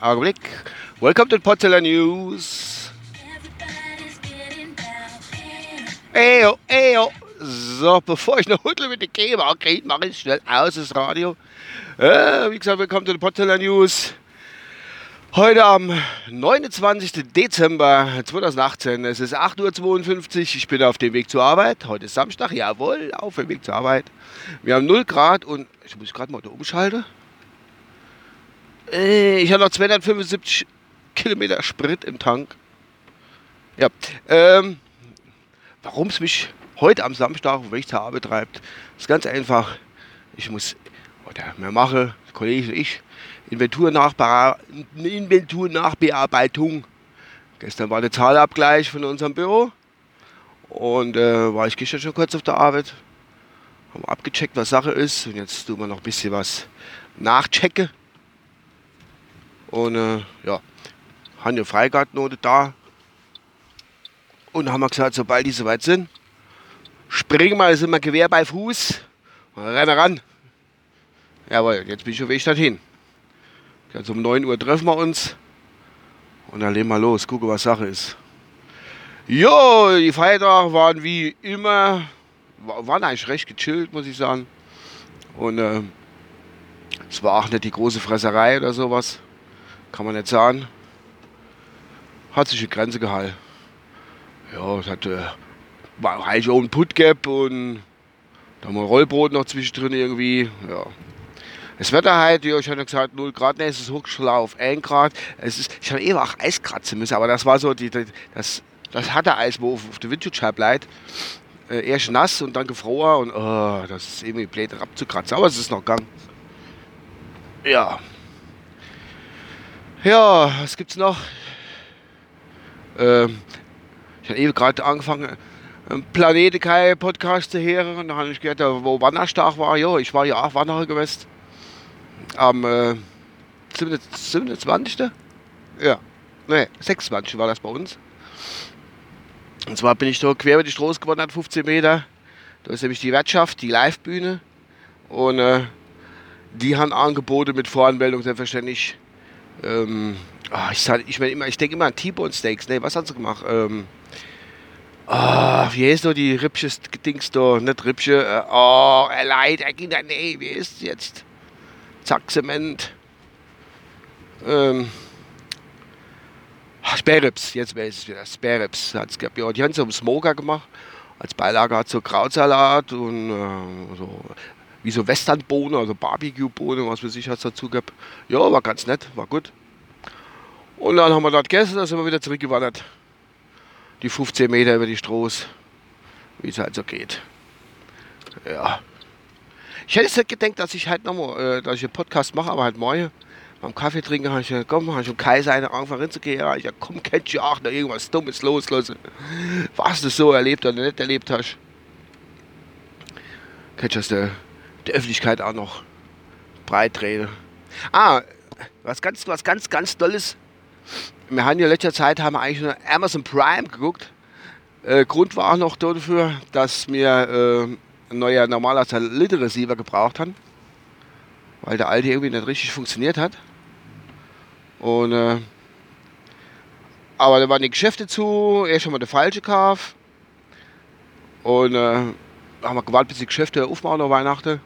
Augenblick. Welcome to Potzeller News. Eyo, eyo. So, bevor ich eine Huddle mit der GEMA kriege, mache ich schnell aus das Radio. Äh, wie gesagt, willkommen zu den Potzeller News. Heute am 29. Dezember 2018. Es ist 8.52 Uhr. Ich bin auf dem Weg zur Arbeit. Heute ist Samstag. Jawohl, auf dem Weg zur Arbeit. Wir haben 0 Grad und ich muss gerade mal da umschalten. Äh, ich habe noch 275 Kilometer Sprit im Tank. Ja, ähm, warum es mich heute am Samstag auf dem Weg zur Arbeit treibt, ist ganz einfach. Ich muss, oder wir machen, Kollege und ich, Inventurnachbearbeitung. Gestern war der Zahlabgleich von unserem Büro und äh, war ich gestern schon kurz auf der Arbeit. Haben abgecheckt, was Sache ist und jetzt tun wir noch ein bisschen was nachchecken. Und äh, ja, haben eine Freigartennote da und haben wir gesagt, sobald die soweit sind, springen wir, sind wir Gewehr bei Fuß und rennen ran. Jawohl, jetzt bin ich auf Weg dorthin. Jetzt um 9 Uhr treffen wir uns und dann legen wir los, gucken, was Sache ist. Jo, die Feiertage waren wie immer, waren eigentlich recht gechillt, muss ich sagen. Und äh, es war auch nicht die große Fresserei oder sowas, kann man nicht sagen. Hat sich die Grenze gehalten. Ja, es hat, äh, war eigentlich auch ein Putgap und da haben wir Rollbrot noch zwischendrin irgendwie. Ja, das Wetter heute, ja, ich hatte gesagt 0 Grad, ne, es ist hochgeschlagen auf 1 Grad. Es ist, ich habe eben auch Eis kratzen müssen, aber das war so, die, das, das hatte Eis, wo auf, auf der Windschutzscheibe bleibt. Äh, erst nass und dann gefroren und oh, das ist irgendwie blöd abzukratzen, aber es ist noch gegangen. Ja. Ja, was gibt's noch? Ähm, ich habe eben gerade angefangen, einen Planetekai-Podcast zu hören und da habe ich gehört, wo Wanderstag war. Ja, ich war ja auch Wanderer gewesen am äh, 27. Ja, ne, 26 war das bei uns. Und zwar bin ich da quer über die Straße gewandert, 15 Meter. Da ist nämlich die Wirtschaft, die Live-Bühne. Und äh, die haben Angebote mit Voranmeldung selbstverständlich. Ähm, oh, ich, ich, mein ich denke immer an T-Bone Steaks. Ne, was haben sie gemacht? Ähm, oh, wie heißt da die Rippsche Dings da? Nicht Rippsche. Oh, leid, nee, wie ist es jetzt? Zack, Zement. Ähm, Sperrips, jetzt weiß ich wieder. Sperrips hat es gehabt. Ja, die haben so einen Smoker gemacht. Als Beilage hat so Krautsalat und äh, so, wie so Westernbohnen, also Barbecue-Bohnen, was weiß ich, hat es dazu gehabt. Ja, war ganz nett, war gut. Und dann haben wir dort gegessen, dann sind wir wieder zurückgewandert. Die 15 Meter über die Stroß, wie es halt so geht. Ja. Ich hätte nicht gedacht, dass ich halt nochmal, äh, dass ich einen Podcast mache, aber halt morgen beim Kaffee trinken habe ich gesagt, komm, habe ich um Kaiser eine einfach hinzugehen. Ja, komm, kennst du auch noch irgendwas Dummes los, los. Was du so erlebt oder nicht erlebt hast. Kennst du das der, der Öffentlichkeit auch noch breit reden. Ah, was ganz, was ganz, ganz Tolles. Wir haben ja in letzter Zeit haben wir eigentlich nur Amazon Prime geguckt. Äh, Grund war auch noch dafür, dass wir äh, ein neuer normaler Satellitenreceiver gebraucht haben, weil der alte irgendwie nicht richtig funktioniert hat. Und äh, aber da waren die Geschäfte zu, erst schon mal der falsche Kauf. Und äh, haben wir gewartet, bis die Geschäfte aufmachen nach Weihnachten.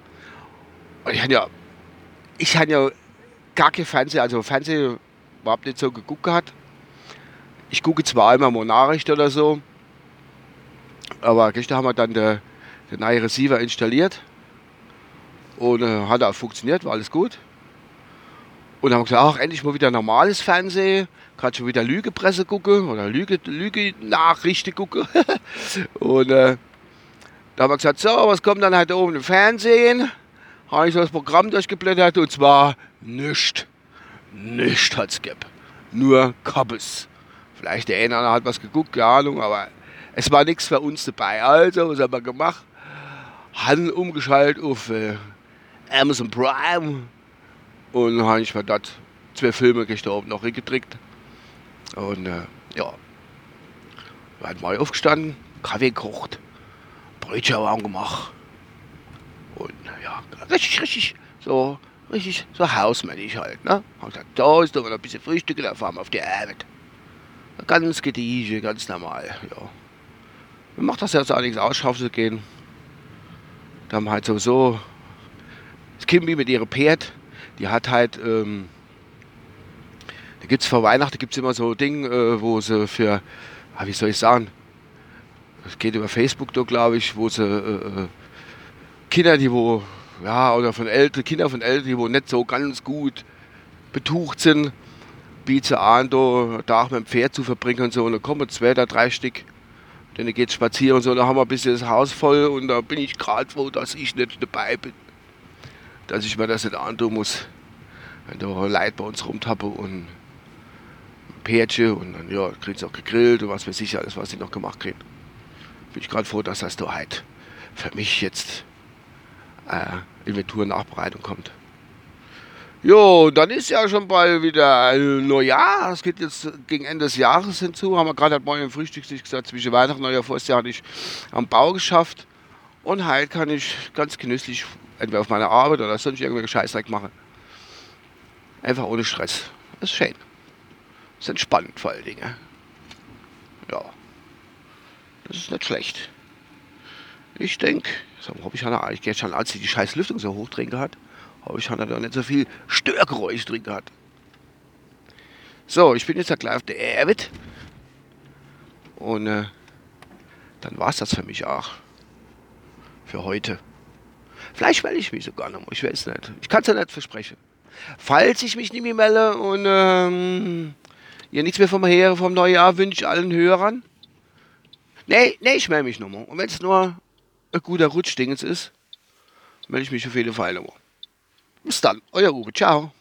Und ich hatte ja, ich hatte ja gar kein Fernsehen, also Fernsehen überhaupt nicht so geguckt gehabt. Ich gucke zwar einmal mal Nachrichten oder so, aber gestern haben wir dann der den Receiver installiert und äh, hat auch funktioniert, war alles gut. Und dann haben wir gesagt, ach, endlich mal wieder normales Fernsehen, kann schon wieder Lügepresse gucken oder Lüge, Lüge-Nachrichten gucken. und äh, da haben wir gesagt, so, was kommt dann halt oben im Fernsehen? Habe ich so das Programm durchgeblättert und zwar nichts. Nichts hat es gegeben. Nur Kappes. Vielleicht der eine hat was geguckt, keine Ahnung, aber es war nichts für uns dabei. Also, was haben wir gemacht? Haben umgeschaltet auf äh, Amazon Prime und habe ich mir dort zwei Filme gestorben noch gedrückt. Und äh, ja, wir haben mal aufgestanden, Kaffee gekocht, Brötchen warm gemacht. Und ja, richtig, richtig, So, richtig, so hausmännisch halt, ne? Hab gesagt, da ist doch mal ein bisschen Frühstück, da fahren wir auf die Arbeit. Ganz gediege, ganz normal, ja. Mir macht das jetzt auch nichts aus, zu gehen. Da haben halt sowieso das Kimby mit ihrer Pferd, die hat halt, ähm, da gibt es vor Weihnachten gibt's immer so Dinge, äh, wo sie für, ah, wie soll ich sagen, es geht über Facebook da, glaube ich, wo sie äh, äh, Kinder, die wo, ja, oder von Eltern, Kinder von Eltern, die wo nicht so ganz gut betucht sind, bieten an, da Tag mit dem Pferd zu verbringen und so. Und dann kommen zwei oder drei Stück. Dann geht spazieren und so, dann haben wir ein bisschen das Haus voll und da bin ich gerade froh, dass ich nicht dabei bin. Dass ich mir das nicht antun muss. Wenn da Leute bei uns rumtappe und ein Pärchen und dann ja, kriegen sie auch gegrillt und was weiß ich alles, was sie noch gemacht kriegen. Bin ich gerade froh, dass das da halt für mich jetzt äh, Inventur-Nachbereitung kommt. Jo, dann ist ja schon bald wieder Neujahr. Es geht jetzt gegen Ende des Jahres hinzu. Haben wir gerade heute Morgen im Frühstück sich gesagt, zwischen Weihnachten und Neujahr vorher hatte ich am Bau geschafft. Und heute kann ich ganz genüsslich entweder auf meiner Arbeit oder sonst irgendwelche Scheißdreck machen. Einfach ohne Stress. Das ist schön. Das ist entspannend vor allen Dingen. Ja. Das ist nicht schlecht. Ich denke, so, habe ich eigentlich gestern, als sie die scheiß Lüftung so hoch drin gehabt, habe ich da nicht so viel Störgeräusch drin gehabt. So, ich bin jetzt gleich auf der Erwit. Und äh, dann war es das für mich auch. Für heute. Vielleicht melde ich mich sogar noch. Ich weiß nicht. Ich kann es ja nicht versprechen. Falls ich mich nicht mehr melde und ähm, ihr nichts mehr vom Her vom Neujahr wünscht allen Hörern. Nee, nee, ich melde mich nochmal. Und wenn es nur ein guter Rutschdingens ist, melde ich mich auf jeden Fall nochmal. Bis dann, euer Uwe. Ciao.